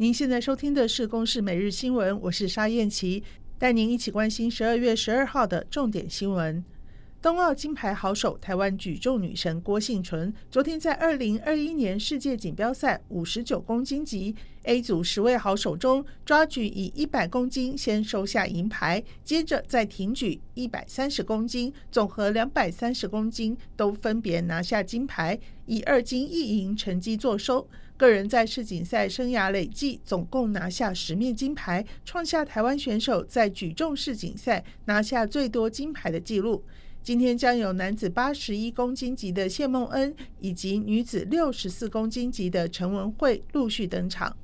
您现在收听的是《公视每日新闻》，我是沙燕琪，带您一起关心十二月十二号的重点新闻。冬奥金牌好手台湾举重女神郭婞淳，昨天在二零二一年世界锦标赛五十九公斤级 A 组十位好手中，抓举以一百公斤先收下银牌，接着再挺举一百三十公斤，总和两百三十公斤都分别拿下金牌，以二金一银成绩作收。个人在世锦赛生涯累计总共拿下十面金牌，创下台湾选手在举重世锦赛拿下最多金牌的纪录。今天将有男子八十一公斤级的谢孟恩以及女子六十四公斤级的陈文慧陆续登场。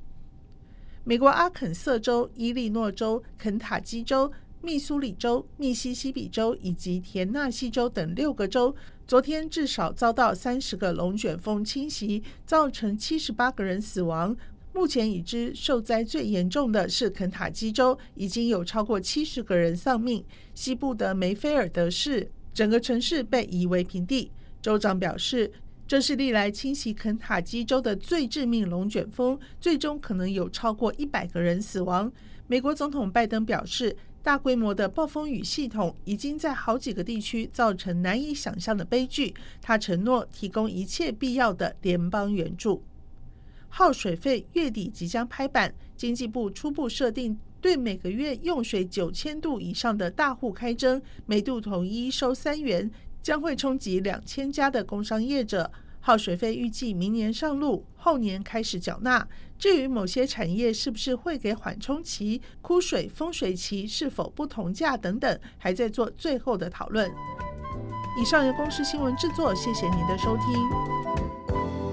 美国阿肯色州、伊利诺州、肯塔基州、密苏里州、密西西比州以及田纳西州等六个州，昨天至少遭到三十个龙卷风侵袭，造成七十八个人死亡。目前已知受灾最严重的是肯塔基州，已经有超过七十个人丧命。西部的梅菲尔德市。整个城市被夷为平地。州长表示，这是历来侵袭肯塔基州的最致命龙卷风，最终可能有超过一百个人死亡。美国总统拜登表示，大规模的暴风雨系统已经在好几个地区造成难以想象的悲剧。他承诺提供一切必要的联邦援助。耗水费月底即将拍板，经济部初步设定。对每个月用水九千度以上的大户开征，每度统一收三元，将会冲击两千家的工商业者。耗水费预计明年上路，后年开始缴纳。至于某些产业是不是会给缓冲期、枯水、丰水期是否不同价等等，还在做最后的讨论。以上由公视新闻制作，谢谢您的收听。